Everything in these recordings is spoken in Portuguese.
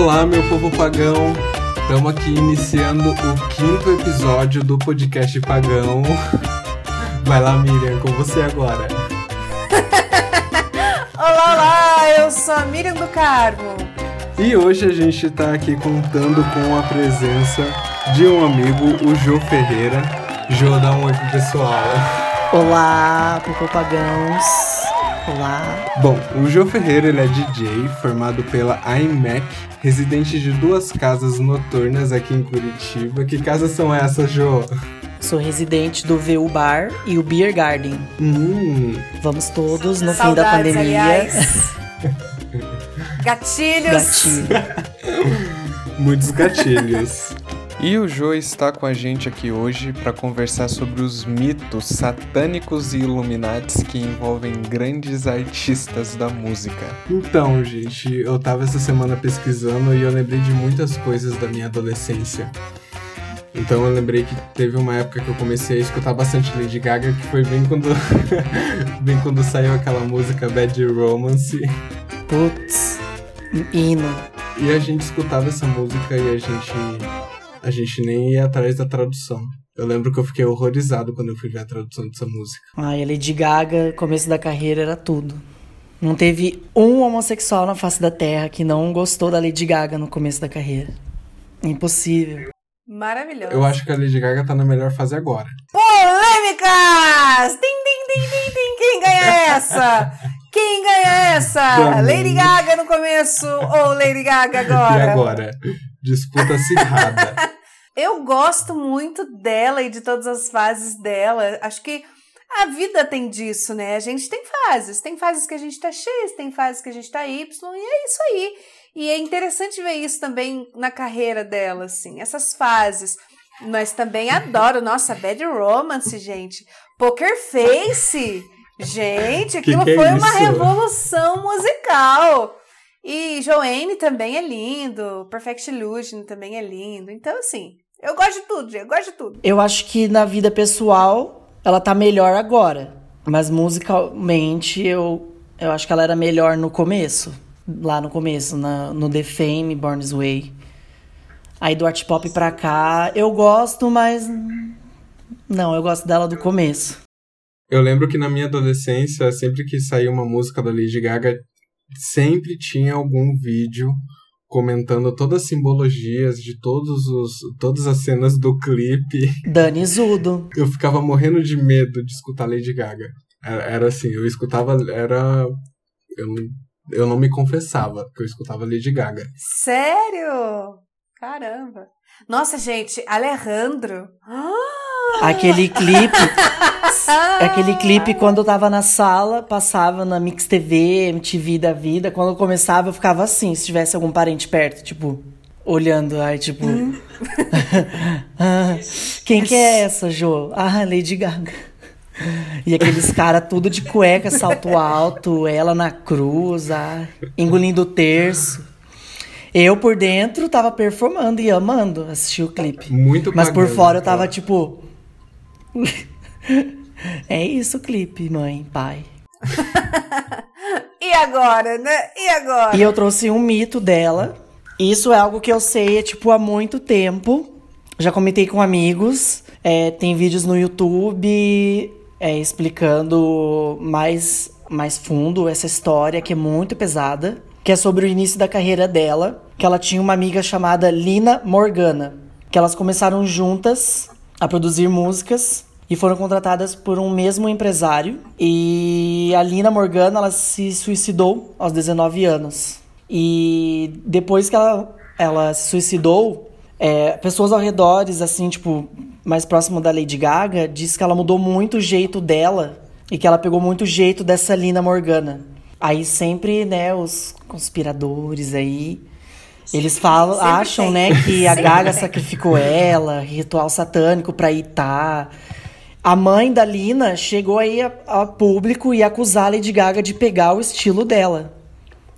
Olá, meu povo pagão. Estamos aqui iniciando o quinto episódio do podcast Pagão. Vai lá, Miriam, com você agora. olá, olá, eu sou a Miriam do Carmo. E hoje a gente está aqui contando com a presença de um amigo, o Jô Ferreira. Jô, dá um oi pro pessoal. Olá, Pagãos. Olá. Bom, o João Ferreira ele é DJ, formado pela iMac, residente de duas casas noturnas aqui em Curitiba. Que casas são essas, Jô? Sou residente do VU Bar e o Beer Garden. Hum. Vamos todos no Saudades, fim da pandemia. Aliás. Gatilhos. Gatilho. Muitos gatilhos. E o Jô está com a gente aqui hoje para conversar sobre os mitos satânicos e iluminatis que envolvem grandes artistas da música. Então, gente, eu tava essa semana pesquisando e eu lembrei de muitas coisas da minha adolescência. Então eu lembrei que teve uma época que eu comecei a escutar bastante Lady Gaga, que foi bem quando bem quando saiu aquela música Bad Romance. Putz, hino. E a gente escutava essa música e a gente a gente nem ia atrás da tradução. Eu lembro que eu fiquei horrorizado quando eu fui ver a tradução dessa música. Ai, a Lady Gaga, começo da carreira, era tudo. Não teve um homossexual na face da Terra que não gostou da Lady Gaga no começo da carreira. Impossível. Maravilhoso. Eu acho que a Lady Gaga tá na melhor fase agora. Polêmicas! Tim, tim, tim, tim, tim. Quem ganha essa? Quem ganha essa? Pra mim. Lady Gaga no começo ou Lady Gaga agora? E agora? Disputa acirrada. Eu gosto muito dela e de todas as fases dela. Acho que a vida tem disso, né? A gente tem fases. Tem fases que a gente tá X, tem fases que a gente tá Y, e é isso aí. E é interessante ver isso também na carreira dela, assim. Essas fases. Mas também adoro. Nossa, Bad Romance, gente. Poker Face. Gente, Que aquilo que é foi uma isso? revolução musical. E Joanne também é lindo. Perfect Illusion também é lindo. Então, assim, eu gosto de tudo, gente. Eu gosto de tudo. Eu acho que na vida pessoal ela tá melhor agora. Mas musicalmente eu, eu acho que ela era melhor no começo. Lá no começo, na, no The Fame, Born This Way. Aí do art pop pra cá, eu gosto, mas. Não, eu gosto dela do começo. Eu lembro que na minha adolescência, sempre que saía uma música da Lady Gaga, sempre tinha algum vídeo comentando todas as simbologias de todos os, todas as cenas do clipe. Dani Zudo. Eu ficava morrendo de medo de escutar Lady Gaga. Era, era assim, eu escutava, era... Eu, não- eu não me confessava que eu escutava Lady Gaga. Sério? Caramba. Nossa, gente, Alejandro. Ah! Aquele clipe. aquele clipe, quando eu tava na sala, passava na Mix TV, MTV da vida. Quando eu começava, eu ficava assim, se tivesse algum parente perto, tipo, olhando. Aí, tipo. Ah, Quem que é essa, Jô? Ah, Lady Gaga. E aqueles caras tudo de cueca, salto alto, ela na cruz, ah, engolindo o terço. Eu por dentro tava performando e amando assistir o clipe. Muito Mas por fora eu tava ó. tipo. é isso clipe, mãe, pai. E agora, né? E agora? E eu trouxe um mito dela. Isso é algo que eu sei, tipo, há muito tempo. Já comentei com amigos. É, tem vídeos no YouTube é, explicando mais, mais fundo essa história, que é muito pesada. Que é sobre o início da carreira dela. Que ela tinha uma amiga chamada Lina Morgana. Que elas começaram juntas a produzir músicas e foram contratadas por um mesmo empresário. E a Lina Morgana, ela se suicidou aos 19 anos. E depois que ela, ela se suicidou, é, pessoas ao redor, assim, tipo, mais próximo da Lady Gaga, diz que ela mudou muito o jeito dela e que ela pegou muito o jeito dessa Lina Morgana. Aí sempre, né, os conspiradores aí, eles falam, Sempre acham, tem. né, que a Sempre Gaga tem. sacrificou ela, ritual satânico pra Itá. A mãe da Lina chegou aí a, a público e acusar a Lady Gaga de pegar o estilo dela.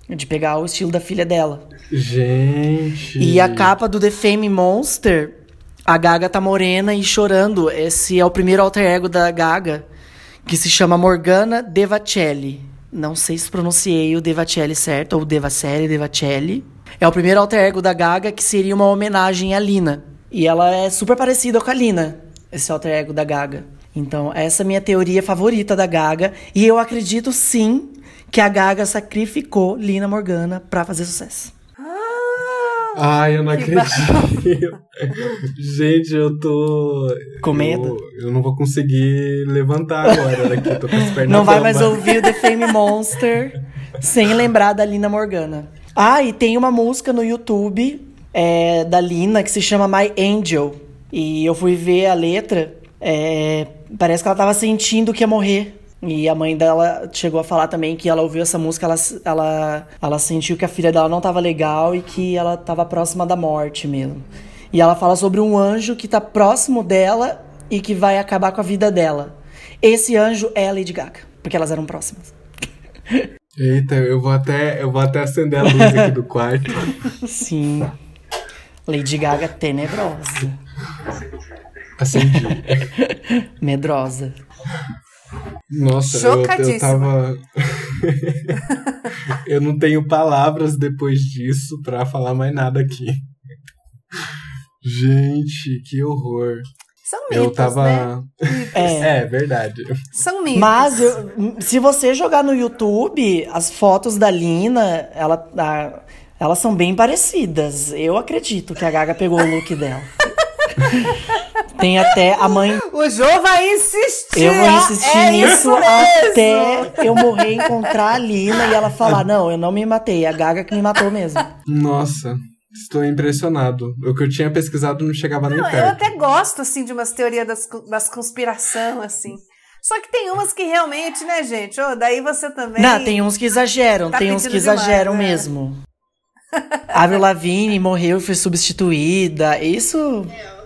De pegar o estilo da filha dela. Gente. E a capa do The Fame Monster, a Gaga tá morena e chorando. Esse é o primeiro alter ego da Gaga, que se chama Morgana Devacelli. Não sei se pronunciei o Devacelli certo, ou Devacelli, Devacelli. É o primeiro alter ego da Gaga que seria uma homenagem à Lina. E ela é super parecida com a Lina, esse alter ego da Gaga. Então, essa é a minha teoria favorita da Gaga. E eu acredito sim que a Gaga sacrificou Lina Morgana para fazer sucesso. Ai, eu não acredito. Gente, eu tô. Com medo? Eu, eu, não vou conseguir levantar agora daqui, tô com as pernas Não vai mais ouvir o The Fame Monster sem lembrar da Lina Morgana. Ah, e tem uma música no YouTube é, da Lina que se chama My Angel. E eu fui ver a letra. É, parece que ela tava sentindo que ia morrer. E a mãe dela chegou a falar também que ela ouviu essa música, ela, ela, ela sentiu que a filha dela não estava legal e que ela estava próxima da morte mesmo. E ela fala sobre um anjo que está próximo dela e que vai acabar com a vida dela. Esse anjo é a Lady Gaga, porque elas eram próximas. Eita, eu vou até, eu vou até acender a luz aqui do quarto. Sim. Lady Gaga tenebrosa. Acendi. Medrosa. Nossa, eu, eu tava. eu não tenho palavras depois disso para falar mais nada aqui. Gente, que horror. São mitos, eu tava. Né? É. é verdade. São mitos. Mas eu, se você jogar no YouTube, as fotos da Lina, ela, a, elas são bem parecidas. Eu acredito que a Gaga pegou o look dela. Tem até a mãe. O Jô vai insistir. Eu vou insistir é nisso até eu morrer encontrar a Lina e ela falar: Não, eu não me matei, é a Gaga que me matou mesmo. Nossa. Estou impressionado. O que eu tinha pesquisado não chegava não, nem perto. Eu até gosto, assim, de umas teorias das, das conspiração, assim. Só que tem umas que realmente, né, gente? Oh, daí você também. Não, tem uns que exageram, tá tem uns que exageram demais, né? mesmo. Avril Lavigne morreu e foi substituída. Isso. É,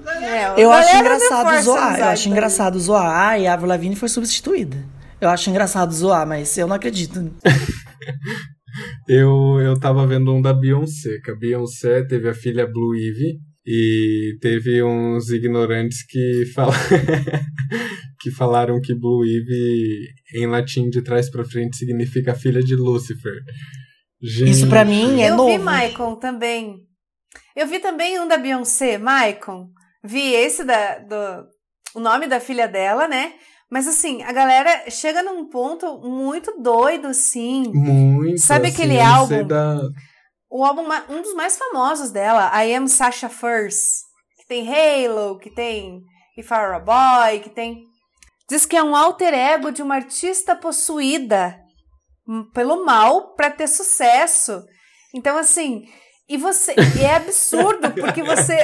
eu acho engraçado zoar. Eu acho engraçado zoar. E a Avril Lavigne foi substituída. Eu acho engraçado zoar, mas eu não acredito. eu, eu tava vendo um da Beyoncé, que a Beyoncé teve a filha Blue Ivy. E teve uns ignorantes que, fal... que falaram que Blue Ivy, em latim de trás para frente, significa filha de Lúcifer. Gente. Isso para mim é eu novo. Eu vi Maicon também. Eu vi também um da Beyoncé, Maicon. Vi esse da, do, o nome da filha dela, né? Mas assim, a galera chega num ponto muito doido, assim. Muito. Sabe assim, aquele álbum? Da... O álbum, um dos mais famosos dela, I Am Sasha First. Que tem Halo, que tem If I Were a Boy, que tem. Diz que é um alter ego de uma artista possuída pelo mal para ter sucesso. Então, assim, e você e é absurdo, porque você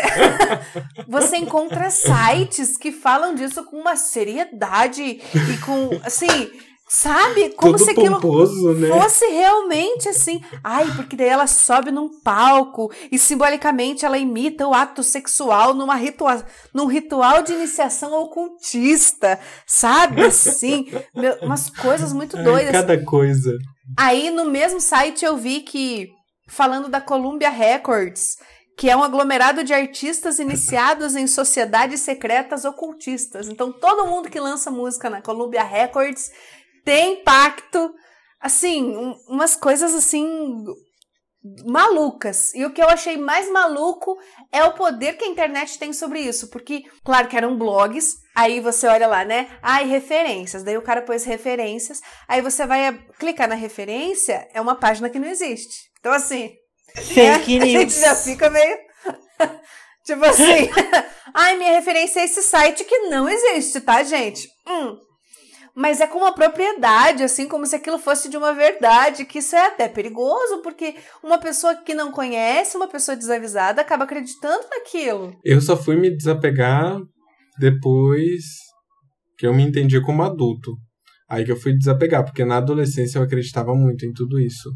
você encontra sites que falam disso com uma seriedade e com assim, sabe? Como Todo se aquilo pomposo, né? fosse realmente assim. Ai, porque daí ela sobe num palco e simbolicamente ela imita o ato sexual numa ritual, num ritual de iniciação ocultista, sabe? Assim, meu, umas coisas muito doidas. Ai, cada coisa. Aí no mesmo site eu vi que falando da Columbia Records, que é um aglomerado de artistas iniciados em sociedades secretas ocultistas. Então, todo mundo que lança música na Columbia Records tem pacto, assim, um, umas coisas assim malucas. E o que eu achei mais maluco é o poder que a internet tem sobre isso, porque claro que eram blogs, aí você olha lá, né? Ai, referências. Daí o cara pôs referências, aí você vai clicar na referência, é uma página que não existe. Então, assim. Fake né? news. A gente já fica meio. tipo assim. Ai, minha referência é esse site que não existe, tá, gente? Hum. Mas é com uma propriedade, assim, como se aquilo fosse de uma verdade, que isso é até perigoso, porque uma pessoa que não conhece, uma pessoa desavisada, acaba acreditando naquilo. Eu só fui me desapegar depois que eu me entendi como adulto. Aí que eu fui desapegar, porque na adolescência eu acreditava muito em tudo isso.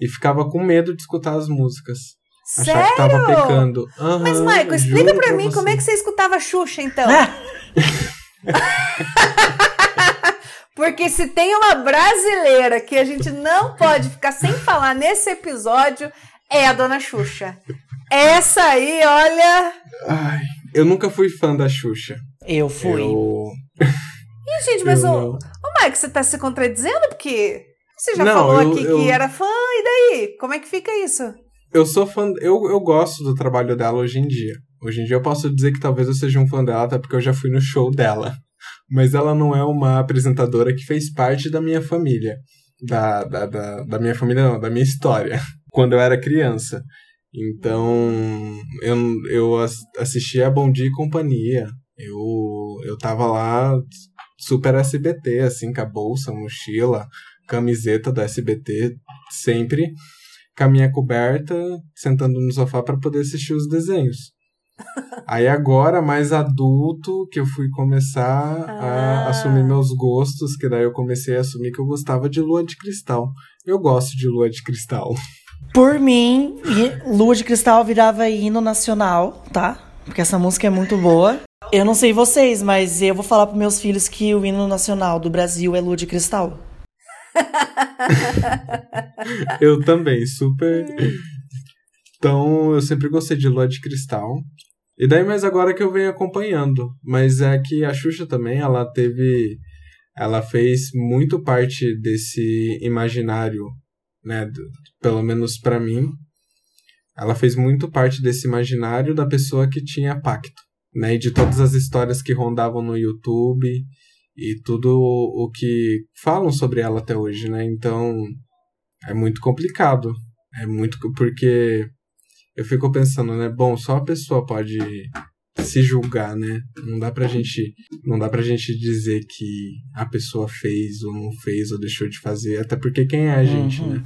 E ficava com medo de escutar as músicas. Sério? Achar que tava pecando. Uhum, Mas, Michael, explica pra, pra mim você. como é que você escutava Xuxa, então. Porque se tem uma brasileira que a gente não pode ficar sem falar nesse episódio, é a Dona Xuxa. Essa aí, olha. Ai, eu nunca fui fã da Xuxa. Eu fui. Eu... Ih, gente, mas o, o Mike, você tá se contradizendo? Porque você já não, falou eu, aqui eu... que era fã, e daí? Como é que fica isso? Eu sou fã. Eu, eu gosto do trabalho dela hoje em dia. Hoje em dia eu posso dizer que talvez eu seja um fã dela, até porque eu já fui no show dela. Mas ela não é uma apresentadora que fez parte da minha família. Da, da, da, da minha família, não, da minha história. Quando eu era criança. Então, eu, eu assistia a Bom Dia e Companhia. Eu, eu tava lá super SBT, assim, com a bolsa, mochila, camiseta do SBT, sempre com a minha coberta, sentando no sofá para poder assistir os desenhos. Aí agora, mais adulto, que eu fui começar ah. a assumir meus gostos, que daí eu comecei a assumir que eu gostava de lua de cristal. Eu gosto de lua de cristal. Por mim, lua de cristal virava hino nacional, tá? Porque essa música é muito boa. Eu não sei vocês, mas eu vou falar para meus filhos que o hino nacional do Brasil é lua de cristal. eu também, super. Então, eu sempre gostei de Lua de Cristal. E daí, mais agora que eu venho acompanhando. Mas é que a Xuxa também, ela teve. Ela fez muito parte desse imaginário, né? Pelo menos para mim. Ela fez muito parte desse imaginário da pessoa que tinha pacto, né? E de todas as histórias que rondavam no YouTube e tudo o que falam sobre ela até hoje, né? Então é muito complicado. É muito porque eu fico pensando, né? Bom, só a pessoa pode se julgar, né? Não dá pra gente, não dá pra gente dizer que a pessoa fez ou não fez ou deixou de fazer, até porque quem é a gente, uhum. né?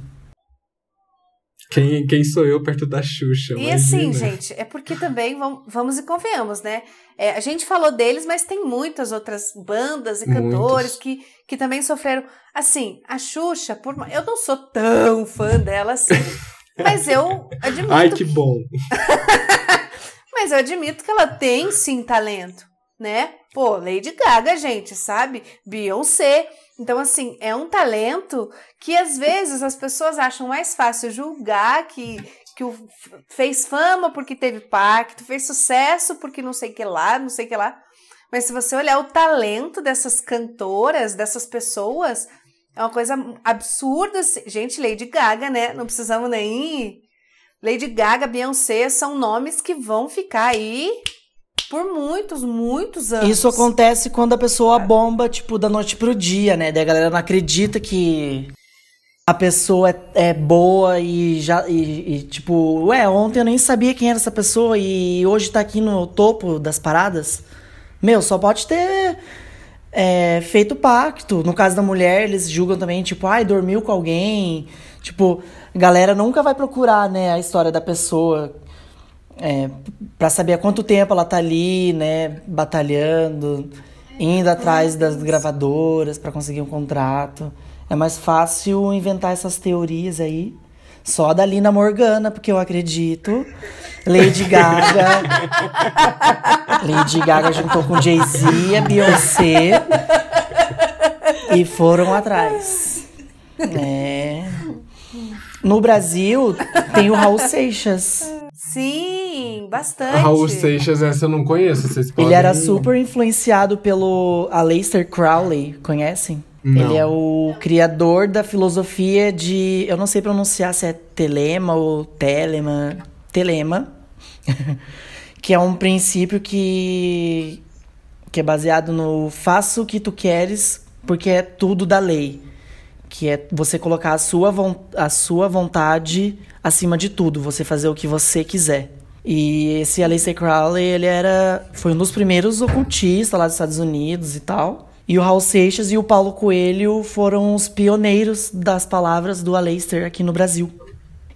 Quem, quem sou eu perto da Xuxa? E assim, gente, é porque também vamos, vamos e convenhamos, né? É, a gente falou deles, mas tem muitas outras bandas e cantores que, que também sofreram. Assim, a Xuxa, por, eu não sou tão fã dela assim, mas eu admito. Ai, que bom! mas eu admito que ela tem sim talento, né? Pô, Lady Gaga, gente, sabe? Beyoncé. Então, assim, é um talento que às vezes as pessoas acham mais fácil julgar que, que o, fez fama porque teve pacto, fez sucesso porque não sei que lá, não sei que lá. Mas se você olhar o talento dessas cantoras, dessas pessoas, é uma coisa absurda. Gente, Lady Gaga, né? Não precisamos nem. Lady Gaga, Beyoncé são nomes que vão ficar aí por muitos, muitos anos. Isso acontece quando a pessoa bomba, tipo, da noite pro dia, né? Daí a galera não acredita que a pessoa é, é boa e já. E, e, tipo, ué, ontem eu nem sabia quem era essa pessoa e hoje tá aqui no topo das paradas. Meu, só pode ter é, feito pacto. No caso da mulher, eles julgam também, tipo, ai, dormiu com alguém. Tipo, galera nunca vai procurar, né, a história da pessoa é, para saber há quanto tempo ela tá ali, né, batalhando, indo atrás das gravadoras para conseguir um contrato. É mais fácil inventar essas teorias aí. Só da Lina Morgana, porque eu acredito. Lady Gaga. Lady Gaga juntou com Jay-Z, a Beyoncé. E foram atrás. É. No Brasil, tem o Raul Seixas. Sim, bastante. Raul Seixas, essa eu não conheço. Vocês podem... Ele era super influenciado pelo Aleister Crowley, conhecem? Não. Ele é o criador da filosofia de. Eu não sei pronunciar se é telema ou telema. Telema. que é um princípio que. que é baseado no faça o que tu queres, porque é tudo da lei. Que é você colocar a sua, a sua vontade acima de tudo, você fazer o que você quiser. E esse Aleister Crowley, ele era foi um dos primeiros ocultistas lá dos Estados Unidos e tal. E o Raul Seixas e o Paulo Coelho foram os pioneiros das palavras do Aleister aqui no Brasil.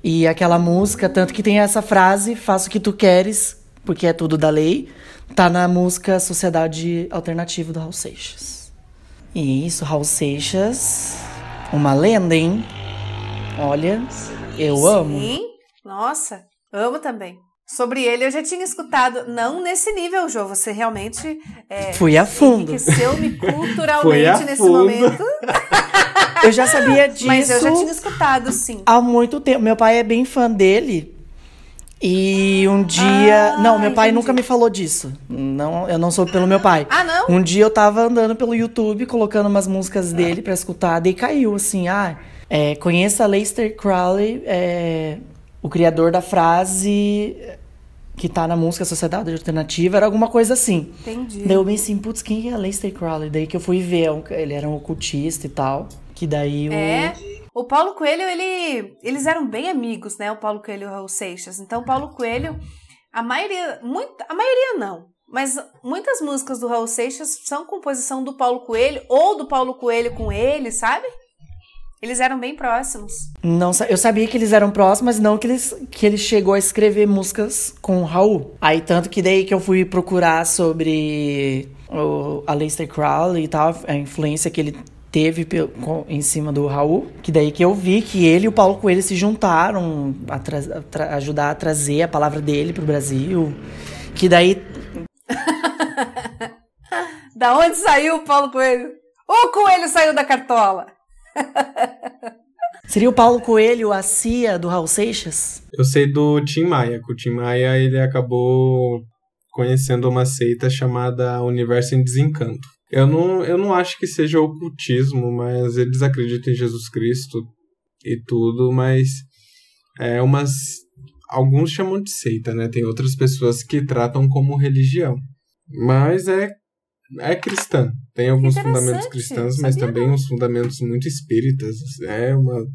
E aquela música, tanto que tem essa frase, faça o que tu queres, porque é tudo da lei, tá na música Sociedade Alternativa do Raul Seixas. E isso, Raul Seixas, uma lenda, hein? Olha, eu Sim. amo. Nossa, amo também. Sobre ele eu já tinha escutado, não nesse nível, Jô. Você realmente é, Fui a fundo. enriqueceu-me culturalmente nesse fundo. momento. eu já sabia disso. Mas eu já tinha escutado, sim. Há muito tempo. Meu pai é bem fã dele. E um dia. Ah, não, meu pai entendi. nunca me falou disso. Não, eu não sou pelo meu pai. Ah, não? Um dia eu tava andando pelo YouTube, colocando umas músicas dele para escutar, daí caiu assim, ah. É, conheça Leicester Crowley, é, o criador da frase que tá na música Sociedade Alternativa era alguma coisa assim. Entendi. Daí eu pensei, putz, quem é Aleister Crowley? Daí que eu fui ver, é ele era um ocultista e tal. Que daí o. É. O Paulo Coelho, ele, eles eram bem amigos, né? O Paulo Coelho e o Raul Seixas. Então, o Paulo Coelho, a maioria, muito, a maioria não, mas muitas músicas do Raul Seixas são composição do Paulo Coelho ou do Paulo Coelho com ele, sabe? Eles eram bem próximos. Não, eu sabia que eles eram próximos, mas não que, eles, que ele chegou a escrever músicas com o Raul. Aí, tanto que daí que eu fui procurar sobre o Aleister Crowley e tal, a influência que ele teve em cima do Raul, que daí que eu vi que ele e o Paulo Coelho se juntaram a, a ajudar a trazer a palavra dele pro Brasil. Que daí. da onde saiu o Paulo Coelho? O Coelho saiu da cartola! Seria o Paulo Coelho a Cia do Raul Seixas? Eu sei do Tim Maia, que o Tim Maia ele acabou conhecendo uma seita chamada Universo em Desencanto. Eu não, eu não acho que seja ocultismo, mas eles acreditam em Jesus Cristo e tudo, mas é umas alguns chamam de seita, né? Tem outras pessoas que tratam como religião. Mas é é cristã. Tem alguns fundamentos cristãos, mas também uns fundamentos muito espíritas. É uma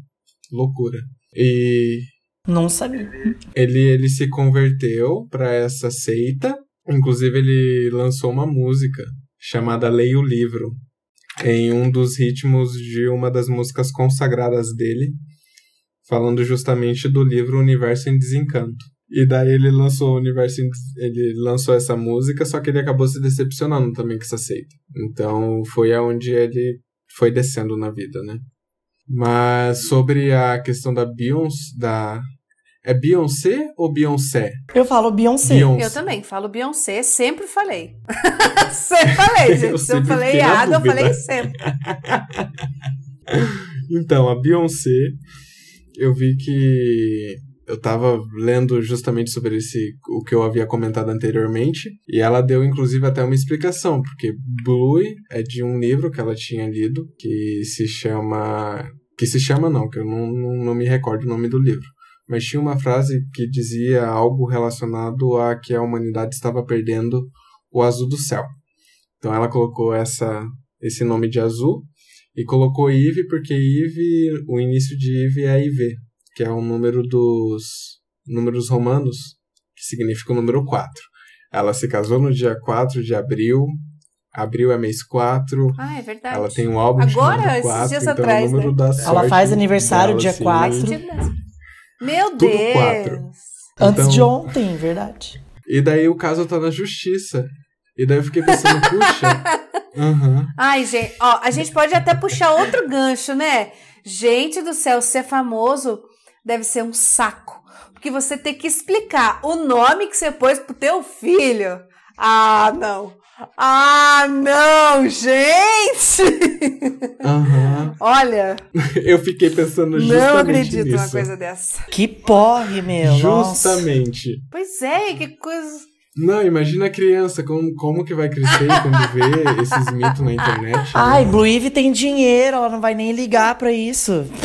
loucura. E não sabia. Ele ele se converteu para essa seita. Inclusive ele lançou uma música chamada Leia o Livro, em um dos ritmos de uma das músicas consagradas dele, falando justamente do livro Universo em Desencanto. E daí ele lançou o Universo ele lançou essa música, só que ele acabou se decepcionando também com essa seita. Então foi aonde ele foi descendo na vida, né? Mas sobre a questão da Beyoncé, da é Beyoncé ou Beyoncé? Eu falo Beyoncé. Beyoncé. Eu também falo Beyoncé, sempre falei. sempre falei, gente. Eu Se eu falei errado, eu falei sempre. então, a Beyoncé, eu vi que eu tava lendo justamente sobre esse o que eu havia comentado anteriormente e ela deu inclusive até uma explicação porque Blue é de um livro que ela tinha lido que se chama que se chama não que eu não, não, não me recordo o nome do livro mas tinha uma frase que dizia algo relacionado a que a humanidade estava perdendo o azul do céu. Então ela colocou essa esse nome de azul e colocou Ive porque Ive, o início de Ive é IV, que é o número dos números romanos, que significa o número 4. Ela se casou no dia 4 de abril. Abril é mês 4. Ah, é verdade. Ela tem um álbum Agora, chamado 4, dias então atrás, é o número né? da sorte. Ela faz aniversário dela, dia assim, 4. Meu Tudo Deus! quatro. Antes Então- de ontem, verdade. E daí o caso tá na justiça. E daí eu fiquei pensando, puxa. Aham. Ai, gente, ó, a gente pode até puxar outro gancho, né? Gente do céu, ser famoso deve ser um saco. Porque você tem que explicar o nome que você pôs pro teu filho. Ah, não. Ah, não, gente! Aham. Olha, Eu fiquei pensando justamente não acredito nisso. numa coisa dessa. Que porre, meu. nossa. Justamente. Pois é, que coisa. Não, imagina a criança, como, como que vai crescer quando vê esses mitos na internet. né? Ai, Blue Ivy tem dinheiro, ela não vai nem ligar pra isso.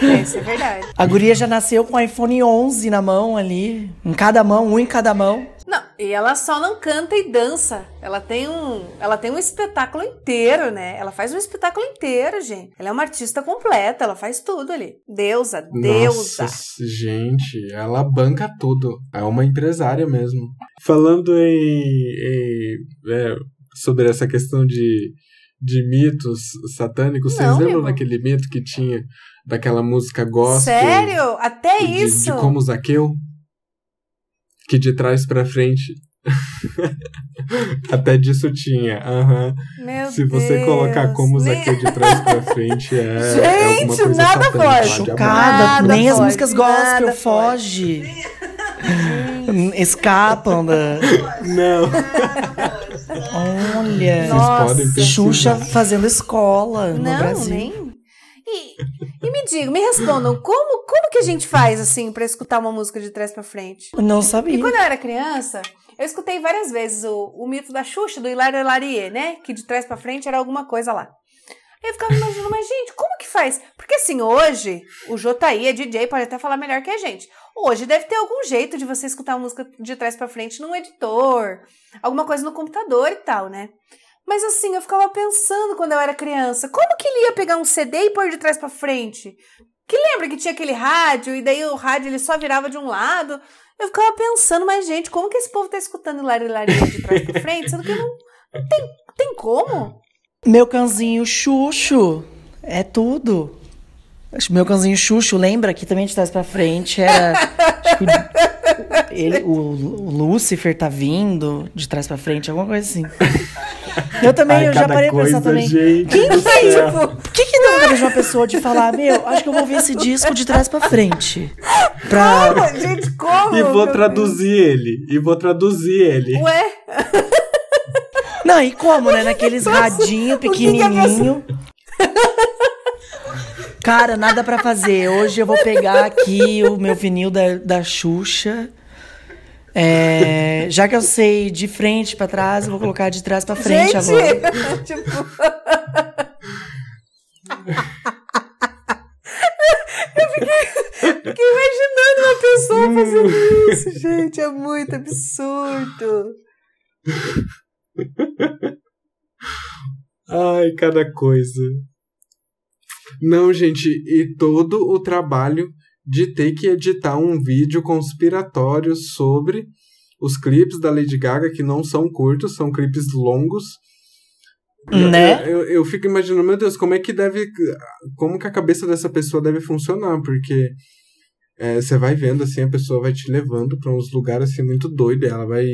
É, isso é verdade. A guria já nasceu com o iPhone 11 na mão ali. Em cada mão, um em cada mão. Não, e ela só não canta e dança. Ela tem um, ela tem um espetáculo inteiro, né? Ela faz um espetáculo inteiro, gente. Ela é uma artista completa, ela faz tudo ali. Deusa, deusa. Nossa, gente, ela banca tudo. É uma empresária mesmo. Falando em, em, é, sobre essa questão de, de mitos satânicos, vocês Não, lembram daquele mito que tinha daquela música gospel? Sério? Até de, isso? De como Zaqueu? Que de trás pra frente. Até disso tinha. aham. Meu Se você Deus. colocar como Nem- Zaqueu de trás pra frente, é, é alguma Gente, coisa nada satânica, diabólica. Chocada, Nada nem as pode, músicas gospel pode. foge. Escapam da. Não. Olha. Nossa. Vocês podem pesquisar. Xuxa fazendo escola no Não, Brasil. nem. E, e me digam, me respondam, como, como que a gente faz assim pra escutar uma música de trás pra frente? Não E sabia. quando eu era criança, eu escutei várias vezes o, o mito da Xuxa, do Hilário Hilarie, né? Que de trás pra frente era alguma coisa lá. Eu ficava imaginando, mas gente, como que faz? Porque assim, hoje, o Jô tá aí, é DJ, pode até falar melhor que a gente. Hoje deve ter algum jeito de você escutar a música de trás para frente num editor, alguma coisa no computador e tal, né? Mas assim, eu ficava pensando quando eu era criança, como que ele ia pegar um CD e pôr de trás para frente? Que lembra que tinha aquele rádio e daí o rádio ele só virava de um lado? Eu ficava pensando, mas gente, como que esse povo tá escutando Lari Lari de trás pra frente? Sendo que não, tem, tem como? Meu cãozinho Xuxo é tudo. Meu cãozinho Xuxo, lembra que também de trás pra frente era. Ele, o, o Lúcifer tá vindo de trás pra frente, alguma coisa assim. Eu também, Ai, eu já parei pra pensar também. Gente Quem fez? Tipo, por que, que não vejo uma pessoa de falar, meu, acho que eu vou ver esse disco de trás pra frente? Pra... Como? Gente, como? E vou traduzir ele. E vou traduzir ele. Ué? Não, e como, né? Naqueles radinho pequenininho. Cara, nada para fazer. Hoje eu vou pegar aqui o meu vinil da, da Xuxa. É, já que eu sei de frente para trás, eu vou colocar de trás para frente Gente, agora. tipo... eu fiquei, fiquei imaginando uma pessoa fazendo isso, gente. É muito absurdo. Ai, cada coisa. Não, gente, e todo o trabalho de ter que editar um vídeo conspiratório sobre os clipes da Lady Gaga, que não são curtos, são clipes longos. Né? Eu, eu, eu, fico imaginando, meu Deus, como é que deve. Como que a cabeça dessa pessoa deve funcionar? Porque é, você vai vendo assim, a pessoa vai te levando para uns lugares assim muito doidos. Ela vai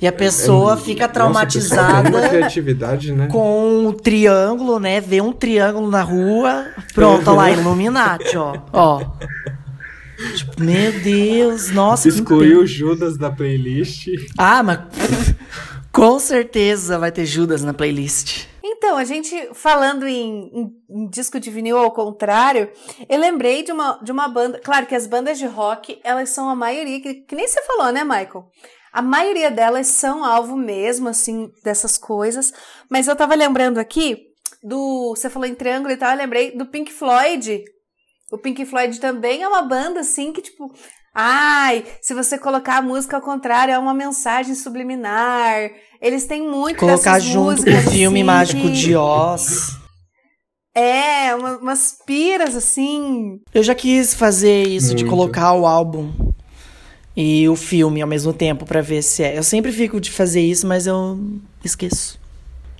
e a pessoa é, fica traumatizada nossa, criatividade, né? com o triângulo, né? Vê um triângulo na rua, pronto, lá, Illuminati, ó. ó. Tipo, meu Deus, nossa. Excluiu o Judas da playlist. Ah, mas com certeza vai ter Judas na playlist. Então, a gente falando em, em, em, disco de vinil ao contrário, eu lembrei de uma, de uma banda. Claro que as bandas de rock, elas são a maioria, que, que nem você falou, né, Michael? A maioria delas são alvo mesmo, assim, dessas coisas. Mas eu tava lembrando aqui do. Você falou em triângulo e tal, eu lembrei do Pink Floyd. O Pink Floyd também é uma banda, assim, que tipo. Ai, se você colocar a música ao contrário, é uma mensagem subliminar. Eles têm muito Colocar junto com o filme assim, mágico de Oz. É, uma, umas piras assim. Eu já quis fazer isso, muito. de colocar o álbum e o filme ao mesmo tempo para ver se é. Eu sempre fico de fazer isso, mas eu esqueço.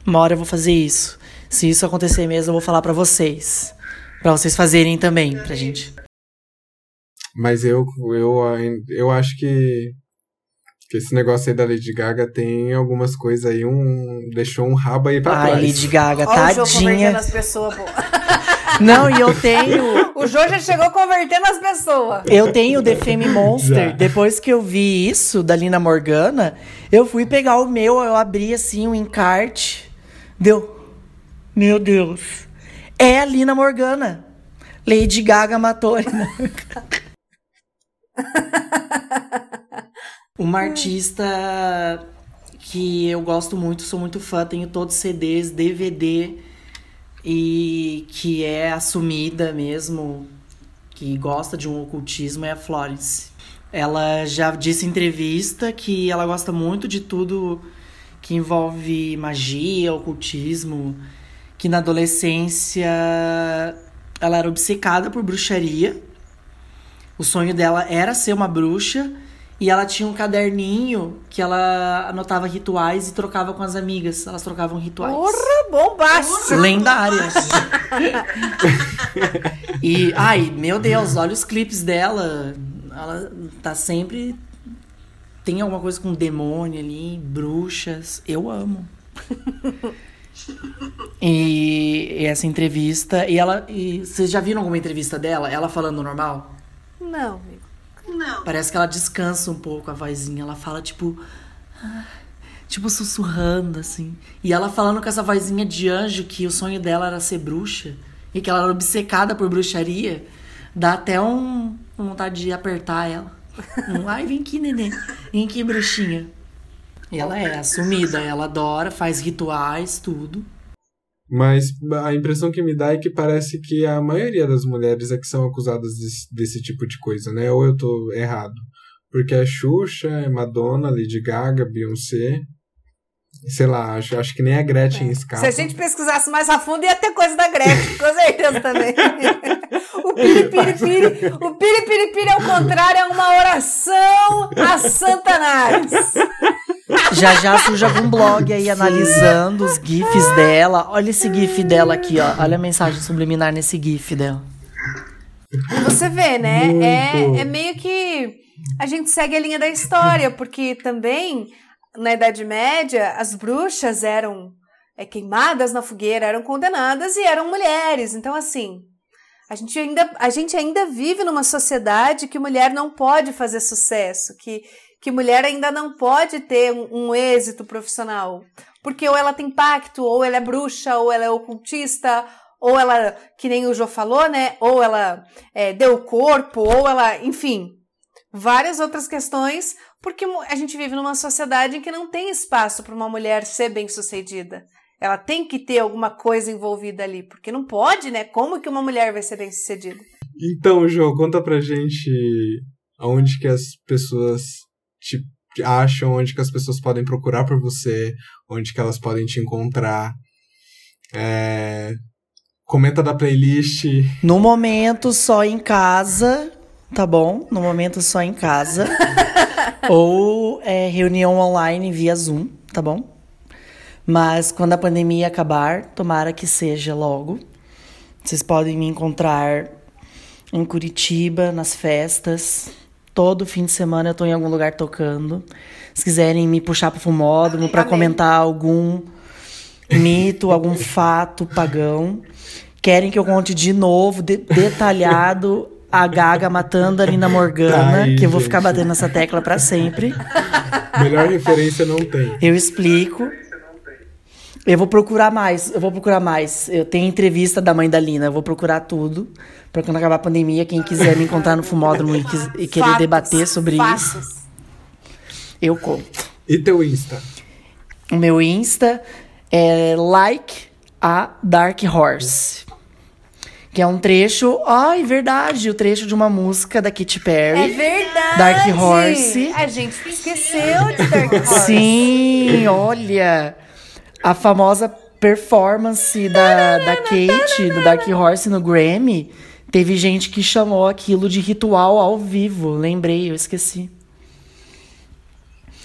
Uma hora eu vou fazer isso. Se isso acontecer mesmo, eu vou falar para vocês. para vocês fazerem também, pra gente. Mas eu, eu, eu acho que, que esse negócio aí da Lady Gaga tem algumas coisas aí, um. Deixou um rabo aí pra Ai, trás. Ai, Lady Gaga, tadinha. as pessoas, pô. Não, e eu tenho. o Jô já chegou convertendo as pessoas. Eu tenho The Fame Monster. Já. Depois que eu vi isso da Lina Morgana, eu fui pegar o meu, eu abri assim um encarte. Deu. Meu Deus. É a Lina Morgana. Lady Gaga matou a Lina Uma artista que eu gosto muito, sou muito fã, tenho todos os CDs, DVD e que é assumida mesmo, que gosta de um ocultismo, é a Florence. Ela já disse em entrevista que ela gosta muito de tudo que envolve magia, ocultismo, que na adolescência ela era obcecada por bruxaria. O sonho dela era ser uma bruxa e ela tinha um caderninho que ela anotava rituais e trocava com as amigas. Elas trocavam rituais. Porra, bombástico! Lendárias. e, ai, meu Deus, olha os clipes dela. Ela tá sempre. Tem alguma coisa com demônio ali, bruxas. Eu amo. e, e essa entrevista. E ela. E, vocês já viram alguma entrevista dela? Ela falando normal? Não, não. Parece que ela descansa um pouco a vozinha. Ela fala, tipo. Tipo, sussurrando, assim. E ela falando com essa vozinha de anjo que o sonho dela era ser bruxa. E que ela era obcecada por bruxaria. Dá até um, uma vontade de apertar ela. Um, Ai, vem aqui, neném. Vem aqui, bruxinha. E ela é assumida, ela adora, faz rituais, tudo. Mas a impressão que me dá é que parece que a maioria das mulheres é que são acusadas desse, desse tipo de coisa, né? Ou eu tô errado. Porque é Xuxa, é Madonna, Lady Gaga, Beyoncé. Sei lá, acho, acho que nem a Gretchen é. escapa. Se a gente pesquisasse mais a fundo, ia ter coisa da Gretchen, com certeza também. o piripiripiri, o piripiripiri ao contrário é uma oração a Santanás. Já já surge algum blog aí analisando os GIFs dela. Olha esse GIF dela aqui, ó. Olha a mensagem subliminar nesse GIF dela. Você vê, né? É, é meio que a gente segue a linha da história, porque também na Idade Média as bruxas eram é, queimadas na fogueira, eram condenadas e eram mulheres. Então, assim, a gente ainda, a gente ainda vive numa sociedade que mulher não pode fazer sucesso, que que mulher ainda não pode ter um, um êxito profissional. Porque ou ela tem pacto, ou ela é bruxa, ou ela é ocultista, ou ela, que nem o Jô falou, né? Ou ela é, deu corpo, ou ela, enfim, várias outras questões, porque a gente vive numa sociedade em que não tem espaço para uma mulher ser bem-sucedida. Ela tem que ter alguma coisa envolvida ali, porque não pode, né? Como que uma mulher vai ser bem-sucedida? Então, Jô, conta pra gente aonde que as pessoas te acham, onde que as pessoas podem procurar por você, onde que elas podem te encontrar. É... Comenta da playlist. No momento, só em casa, tá bom? No momento, só em casa. Ou é, reunião online via Zoom, tá bom? Mas quando a pandemia acabar, tomara que seja logo. Vocês podem me encontrar em Curitiba, nas festas, Todo fim de semana eu tô em algum lugar tocando. Se quiserem me puxar pro fumódromo para comentar algum mito, algum fato pagão. Querem que eu conte de novo, de, detalhado, a Gaga matando a Lina Morgana, tá aí, que eu vou ficar batendo nessa tecla para sempre. Melhor referência não tem. Eu explico. Eu vou procurar mais, eu vou procurar mais. Eu tenho entrevista da mãe da Lina, eu vou procurar tudo. Pra quando acabar a pandemia, quem quiser me encontrar no Fumódromo e, e querer fatos, debater sobre fatos. isso, eu conto. E teu Insta? O meu Insta é like a Dark Horse. Que é um trecho, ai, verdade, o trecho de uma música da Katy Perry. É verdade. Dark Horse. A gente esqueceu de Dark Horse. Sim, olha a famosa performance da, da Kate, do Dark Horse no Grammy, teve gente que chamou aquilo de ritual ao vivo. Lembrei, eu esqueci.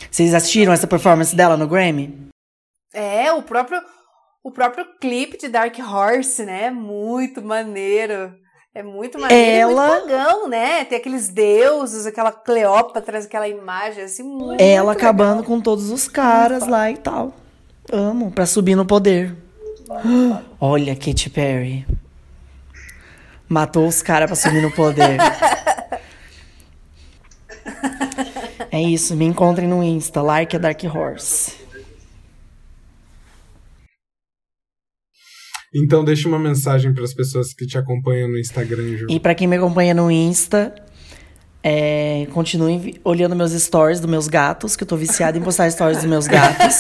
Vocês assistiram essa performance dela no Grammy? É, o próprio o próprio clipe de Dark Horse, né? Muito maneiro. É muito maneiro, ela... muito pagão, né? Tem aqueles deuses, aquela Cleópatra, aquela imagem, assim, muito Ela acabando com todos os caras lá e tal. Amo, pra subir no poder. Olha, Katy Perry. Matou os caras pra subir no poder. é isso, me encontrem no Insta, like a Dark Horse. Então deixa uma mensagem para as pessoas que te acompanham no Instagram, Ju. E para quem me acompanha no Insta, é, continuem olhando meus stories dos meus gatos, que eu tô viciada em postar stories dos meus gatos.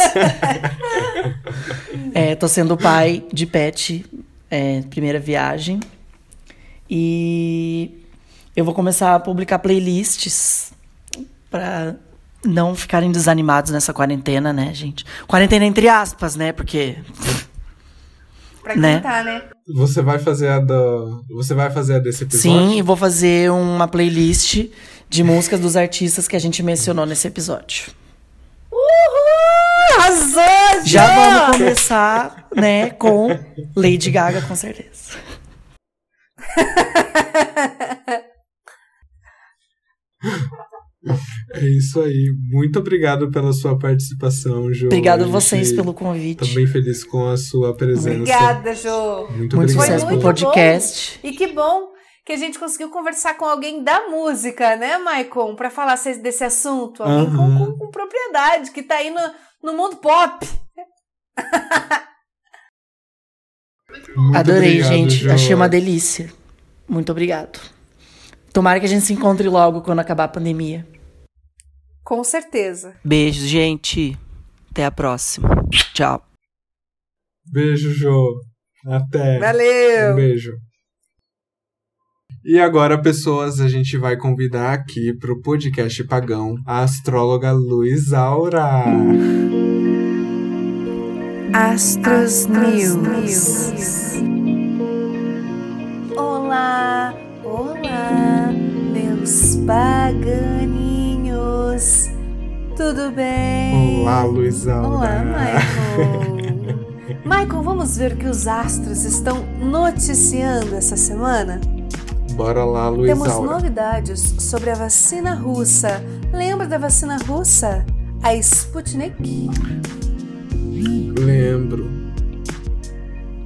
é, tô sendo pai de pet, é, primeira viagem. E eu vou começar a publicar playlists para não ficarem desanimados nessa quarentena, né, gente? Quarentena entre aspas, né? Porque. Pra né? tá, né? Você vai fazer a do. Você vai fazer a desse episódio? Sim, vou fazer uma playlist de músicas dos artistas que a gente mencionou nesse episódio. Uhul! Arrasou! Já vamos começar, né, com Lady Gaga, com certeza. É isso aí. Muito obrigado pela sua participação, Jô. Obrigado a vocês pelo convite. Tô bem feliz com a sua presença. Obrigada, Jô. Muito, muito sucesso pro podcast. Bom. E que bom que a gente conseguiu conversar com alguém da música, né, Maicon? Para falar desse assunto. Alguém uhum. com, com, com, propriedade, que tá aí no, no mundo pop. Adorei, obrigado, gente. Jô. Achei uma delícia. Muito obrigado. Tomara que a gente se encontre logo quando acabar a pandemia. Com certeza. Beijo, gente. Até a próxima. Tchau. Beijo, Jô. Até. Valeu. Um beijo. E agora, pessoas, a gente vai convidar aqui para o podcast Pagão a astróloga Luiz Aura. Astros, Astros News. Olá, olá, meus paganinhos. Tudo bem? Olá, Luiz Aura. Olá, Michael. Michael, vamos ver o que os astros estão noticiando essa semana? Bora lá, Luiz Temos Aura. novidades sobre a vacina russa. Lembra da vacina russa? A Sputnik? Lembro.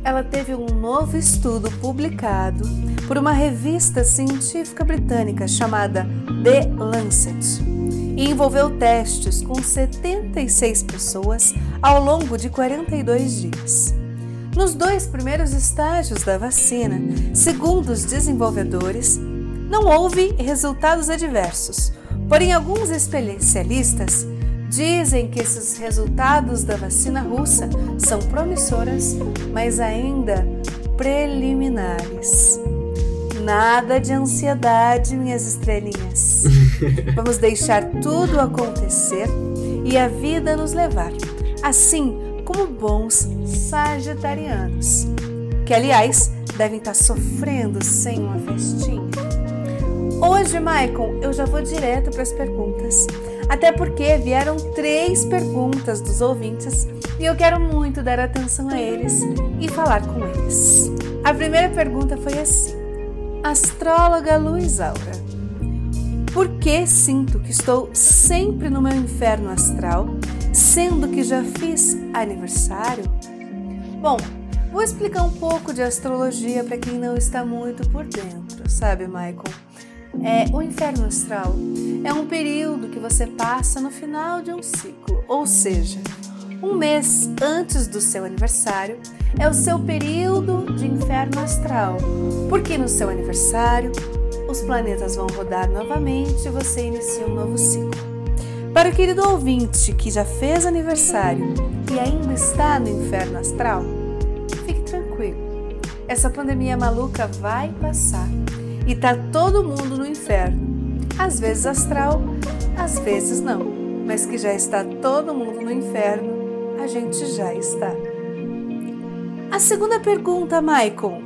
Ela teve um novo estudo publicado por uma revista científica britânica chamada The Lancet e envolveu testes com 76 pessoas ao longo de 42 dias. Nos dois primeiros estágios da vacina, segundo os desenvolvedores, não houve resultados adversos, porém, alguns especialistas dizem que esses resultados da vacina russa são promissoras, mas ainda preliminares. Nada de ansiedade, minhas estrelinhas. Vamos deixar tudo acontecer e a vida nos levar, assim como bons sagitarianos, que aliás devem estar sofrendo sem uma festinha. Hoje, Maicon, eu já vou direto para as perguntas, até porque vieram três perguntas dos ouvintes e eu quero muito dar atenção a eles e falar com eles. A primeira pergunta foi assim: Astróloga Luiz Aura, por que sinto que estou sempre no meu inferno astral, sendo que já fiz aniversário? Bom, vou explicar um pouco de astrologia para quem não está muito por dentro, sabe, Michael? É, o inferno astral é um período que você passa no final de um ciclo, ou seja, um mês antes do seu aniversário é o seu período de inferno astral, porque no seu aniversário os planetas vão rodar novamente e você inicia um novo ciclo. Para o querido ouvinte que já fez aniversário e ainda está no inferno astral, fique tranquilo. Essa pandemia maluca vai passar e tá todo mundo no inferno. Às vezes astral, às vezes não, mas que já está todo mundo no inferno, a gente já está. A segunda pergunta, Michael.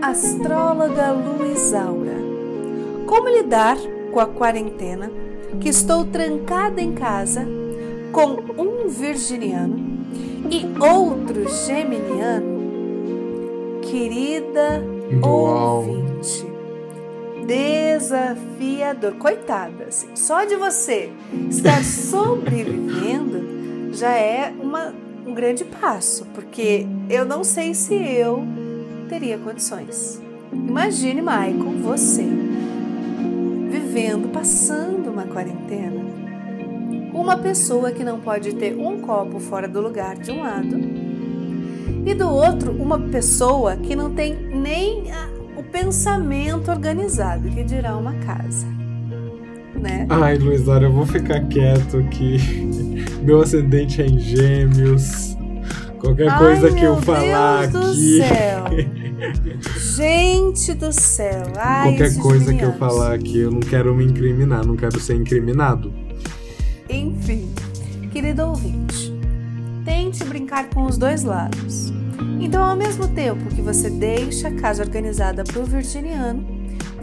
Astróloga Luiz Aura. Como lidar com a quarentena que estou trancada em casa com um virginiano e outro geminiano? Querida Uau. ouvinte, desafiador. Coitada, assim, só de você estar sobrevivendo já é uma, um grande passo, porque eu não sei se eu teria condições. Imagine, Michael, você vivendo, passando uma quarentena, uma pessoa que não pode ter um copo fora do lugar de um lado e do outro uma pessoa que não tem nem o pensamento organizado, que dirá uma casa. Né? Ai, Luiz Aura, eu vou ficar quieto aqui. Meu ascendente é em gêmeos. Qualquer Ai, coisa que eu meu falar Deus do aqui. céu. Gente do céu. Ai, Qualquer coisa que eu falar aqui, eu não quero me incriminar, não quero ser incriminado. Enfim, querido ouvinte, tente brincar com os dois lados. Então, ao mesmo tempo que você deixa a casa organizada para o virginiano,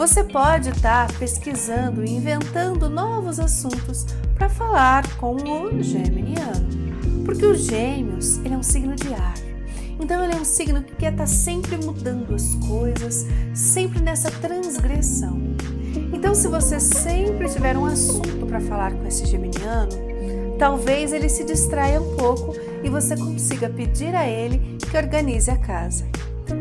você pode estar pesquisando e inventando novos assuntos para falar com o geminiano. Porque o gêmeos, ele é um signo de ar. Então ele é um signo que quer estar sempre mudando as coisas, sempre nessa transgressão. Então, se você sempre tiver um assunto para falar com esse geminiano, talvez ele se distraia um pouco e você consiga pedir a ele que organize a casa.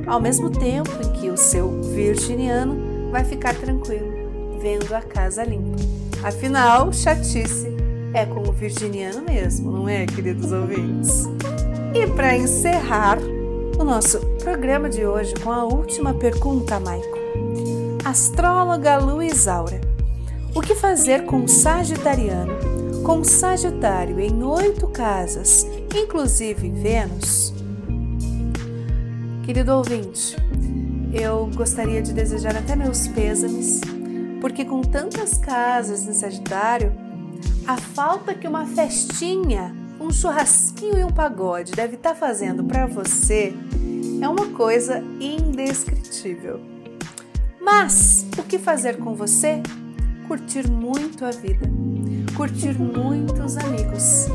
Ao mesmo tempo em que o seu virginiano vai ficar tranquilo, vendo a casa limpa. Afinal, chatice é com o virginiano mesmo, não é, queridos ouvintes? E para encerrar o nosso programa de hoje com a última pergunta, Maico. Astróloga Luiz Aura. O que fazer com Sagitariano, com Sagitário em oito casas, inclusive Vênus? Querido ouvinte, eu gostaria de desejar até meus pêsames, porque com tantas casas em Sagitário, a falta que uma festinha, um churrasquinho e um pagode deve estar tá fazendo para você é uma coisa indescritível. Mas o que fazer com você? Curtir muito a vida, curtir muitos amigos.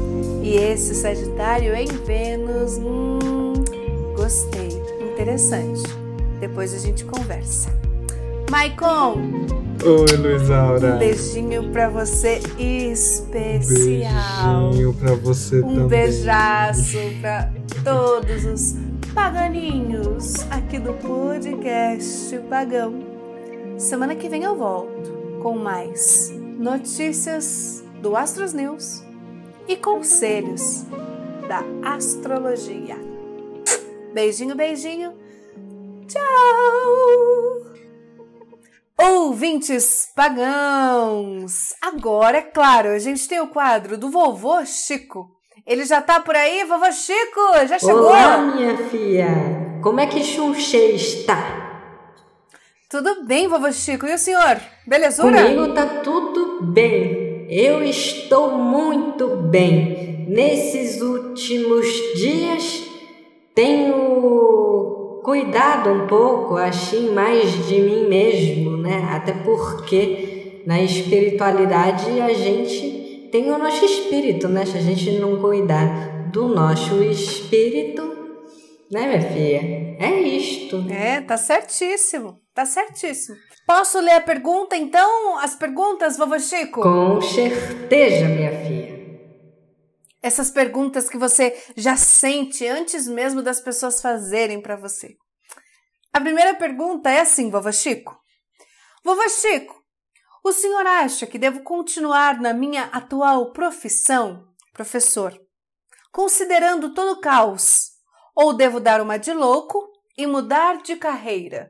E esse Sagitário em Vênus, hum, gostei, interessante. Depois a gente conversa. Maicon! Oi, Luisaura. Um beijinho pra você especial. Um beijinho pra você um também. Um beijaço pra todos os paganinhos aqui do podcast Pagão. Semana que vem eu volto com mais notícias do Astros News e conselhos da astrologia. Beijinho, beijinho. Tchau! Ouvintes pagãos! Agora, é claro, a gente tem o quadro do vovô Chico ele já tá por aí, vovô Chico? Já chegou? Olá, minha filha. Como é que Xuxê está? Tudo bem, vovô Chico. E o senhor? Belezura? Comigo tá tudo bem. Eu estou muito bem. Nesses últimos dias tenho cuidado um pouco, assim, mais de mim mesmo, né? Até porque na espiritualidade a gente tem o nosso espírito, né? Se a gente não cuidar do nosso espírito, né, minha filha? É isto. É, tá certíssimo. Tá certíssimo. Posso ler a pergunta, então? As perguntas, vovô Chico? Com certeza, minha filha. Essas perguntas que você já sente antes mesmo das pessoas fazerem para você. A primeira pergunta é assim, vovô Chico. Vovô Chico, o senhor acha que devo continuar na minha atual profissão, professor, considerando todo o caos, ou devo dar uma de louco e mudar de carreira?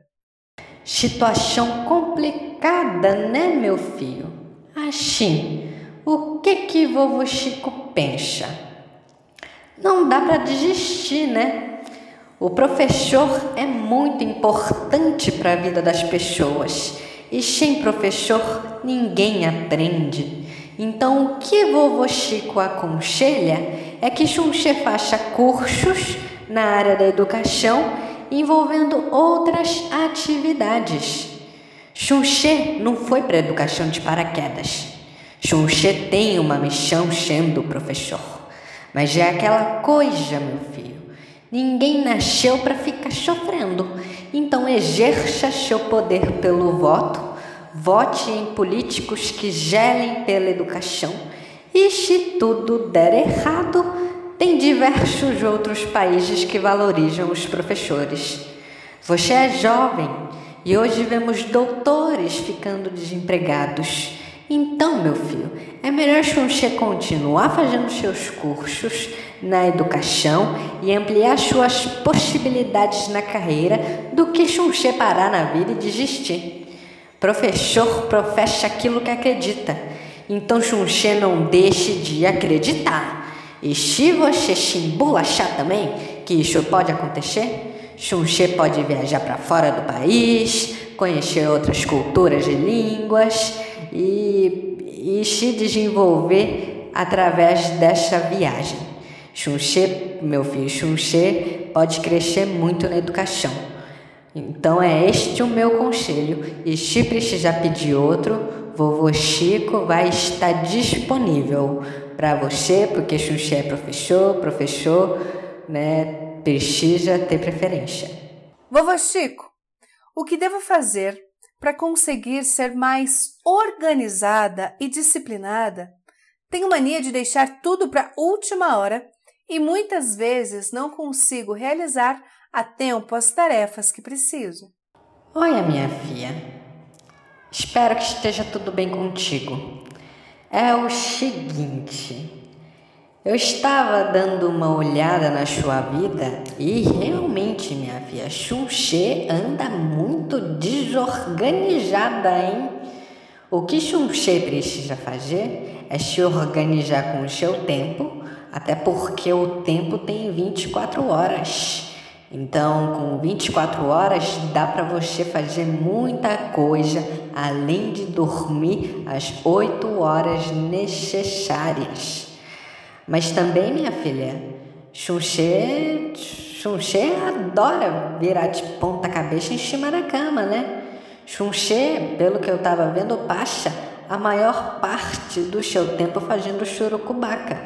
Situação complicada, né, meu filho? Assim, o que que vovô Chico pensa? Não dá para desistir, né? O professor é muito importante para a vida das pessoas e sem professor ninguém aprende. Então, o que vovô Chico aconselha é que Xunxê faça cursos na área da educação envolvendo outras atividades. Xunxê não foi para a educação de paraquedas. Xunxê tem uma missão sendo professor. Mas é aquela coisa, meu filho. Ninguém nasceu para ficar sofrendo. Então exerça seu poder pelo voto, vote em políticos que gelem pela educação. E se tudo der errado, tem diversos outros países que valorizam os professores. Você é jovem e hoje vemos doutores ficando desempregados. Então, meu filho, é melhor você continuar fazendo seus cursos na educação e ampliar suas possibilidades na carreira do que Xunxê parar na vida e desistir. Professor professa aquilo que acredita, então Xunxê não deixe de acreditar. E se você embolachar também, que isso pode acontecer, Xunxê pode viajar para fora do país, conhecer outras culturas e línguas e, e se desenvolver através dessa viagem. Xunxê, meu filho, Xunxê pode crescer muito na educação. Então é este o meu conselho. E se precisar pedir outro, vovô Chico vai estar disponível para você, porque Xunxê é professor, professor, né, precisa ter preferência. Vovô Chico, o que devo fazer para conseguir ser mais organizada e disciplinada? Tenho mania de deixar tudo para última hora e muitas vezes não consigo realizar a tempo as tarefas que preciso. Olha, minha filha, espero que esteja tudo bem contigo. É o seguinte, eu estava dando uma olhada na sua vida e realmente, minha filha, Xunxê anda muito desorganizada, hein? O que Xunxê precisa fazer é se organizar com o seu tempo até porque o tempo tem 24 horas. Então, com 24 horas dá para você fazer muita coisa, além de dormir as 8 horas necessárias. Mas também, minha filha, Xunxê, Xunxê adora virar de ponta cabeça em cima da cama, né? Xunxê, pelo que eu tava vendo, passa a maior parte do seu tempo fazendo churucubaca.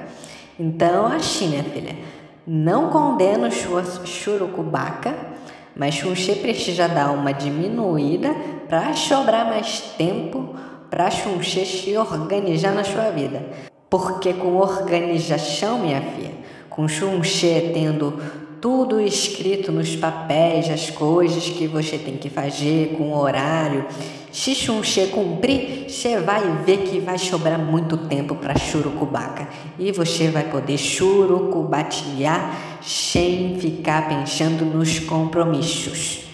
Então, assim, minha filha, não condeno churucubaca, mas Xunxê precisa dar uma diminuída para sobrar mais tempo para Xunxê se organizar na sua vida. Porque com organização, minha filha, com Xunxê tendo tudo escrito nos papéis, as coisas que você tem que fazer com horário. Se Xunxê cumprir, você vai ver que vai sobrar muito tempo para churucubaca. E você vai poder churucubatear sem ficar pensando nos compromissos.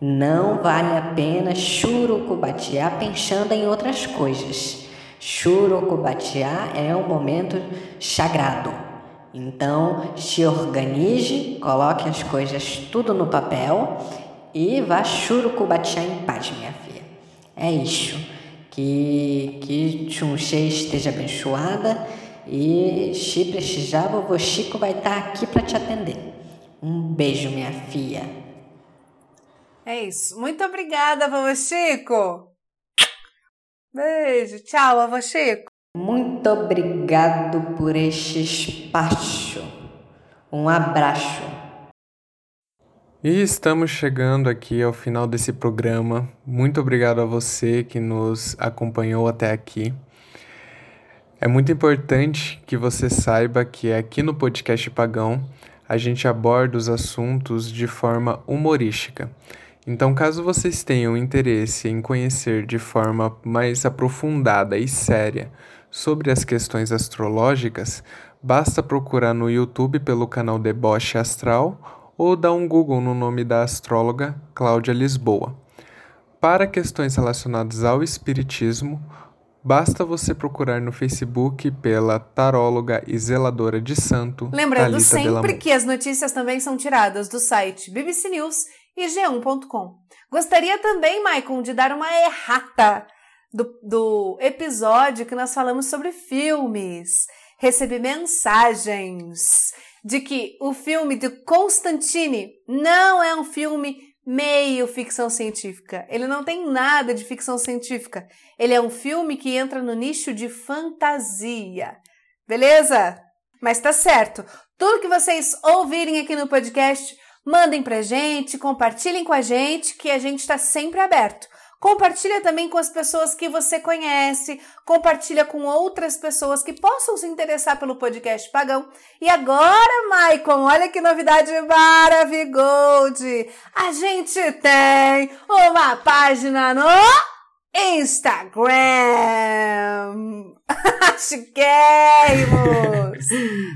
Não vale a pena churucubatear pensando em outras coisas. Churucubatear é um momento sagrado. Então, se organize, coloque as coisas tudo no papel e vá churucubatear em paz, minha filha. É isso. Que, que Chunxê esteja abençoada e se precisar, vovô Chico vai estar aqui para te atender. Um beijo, minha filha. É isso. Muito obrigada, vovô Chico. Beijo. Tchau, vovô Chico. Muito obrigado por este espaço. Um abraço. E estamos chegando aqui ao final desse programa. Muito obrigado a você que nos acompanhou até aqui. É muito importante que você saiba que aqui no podcast Pagão a gente aborda os assuntos de forma humorística. Então, caso vocês tenham interesse em conhecer de forma mais aprofundada e séria sobre as questões astrológicas, basta procurar no YouTube pelo canal Deboche Astral ou dar um Google no nome da astróloga Cláudia Lisboa. Para questões relacionadas ao espiritismo, basta você procurar no Facebook pela taróloga e zeladora de santo. Lembrando Thalita sempre que as notícias também são tiradas do site BBC News e g1.com. Gostaria também, Maicon, de dar uma errata do, do episódio que nós falamos sobre filmes. Recebi mensagens de que o filme de Constantine não é um filme meio ficção científica. Ele não tem nada de ficção científica. Ele é um filme que entra no nicho de fantasia. Beleza? Mas tá certo. Tudo que vocês ouvirem aqui no podcast, mandem pra gente, compartilhem com a gente, que a gente está sempre aberto. Compartilha também com as pessoas que você conhece, compartilha com outras pessoas que possam se interessar pelo podcast Pagão. E agora, Maicon, olha que novidade maravilhosa! A gente tem uma página no Instagram! Chiqueiros!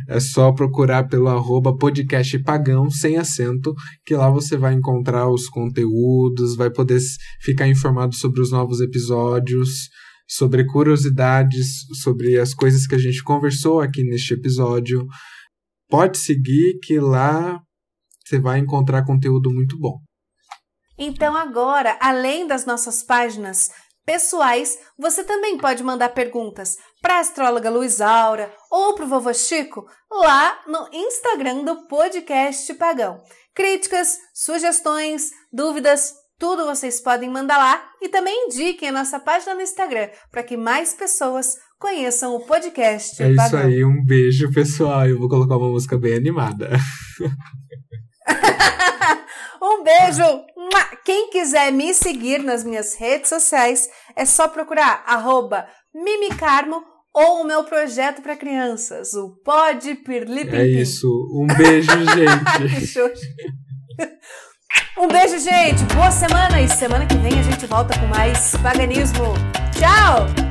é só procurar pelo arroba podcast pagão sem acento, que lá você vai encontrar os conteúdos, vai poder ficar informado sobre os novos episódios, sobre curiosidades, sobre as coisas que a gente conversou aqui neste episódio. Pode seguir que lá você vai encontrar conteúdo muito bom. Então agora, além das nossas páginas pessoais, você também pode mandar perguntas para a astróloga Luiz Aura ou para o vovô Chico lá no Instagram do podcast Pagão. Críticas, sugestões, dúvidas, tudo vocês podem mandar lá e também indiquem a nossa página no Instagram para que mais pessoas conheçam o podcast É Pagão. isso aí, um beijo pessoal. Eu vou colocar uma música bem animada. um beijo! Quem quiser me seguir nas minhas redes sociais é só procurar arroba mimicarmo ou o meu projeto para crianças, o Pod Pirlipim. É isso. Um beijo, gente. um beijo, gente. Boa semana e semana que vem a gente volta com mais paganismo. Tchau!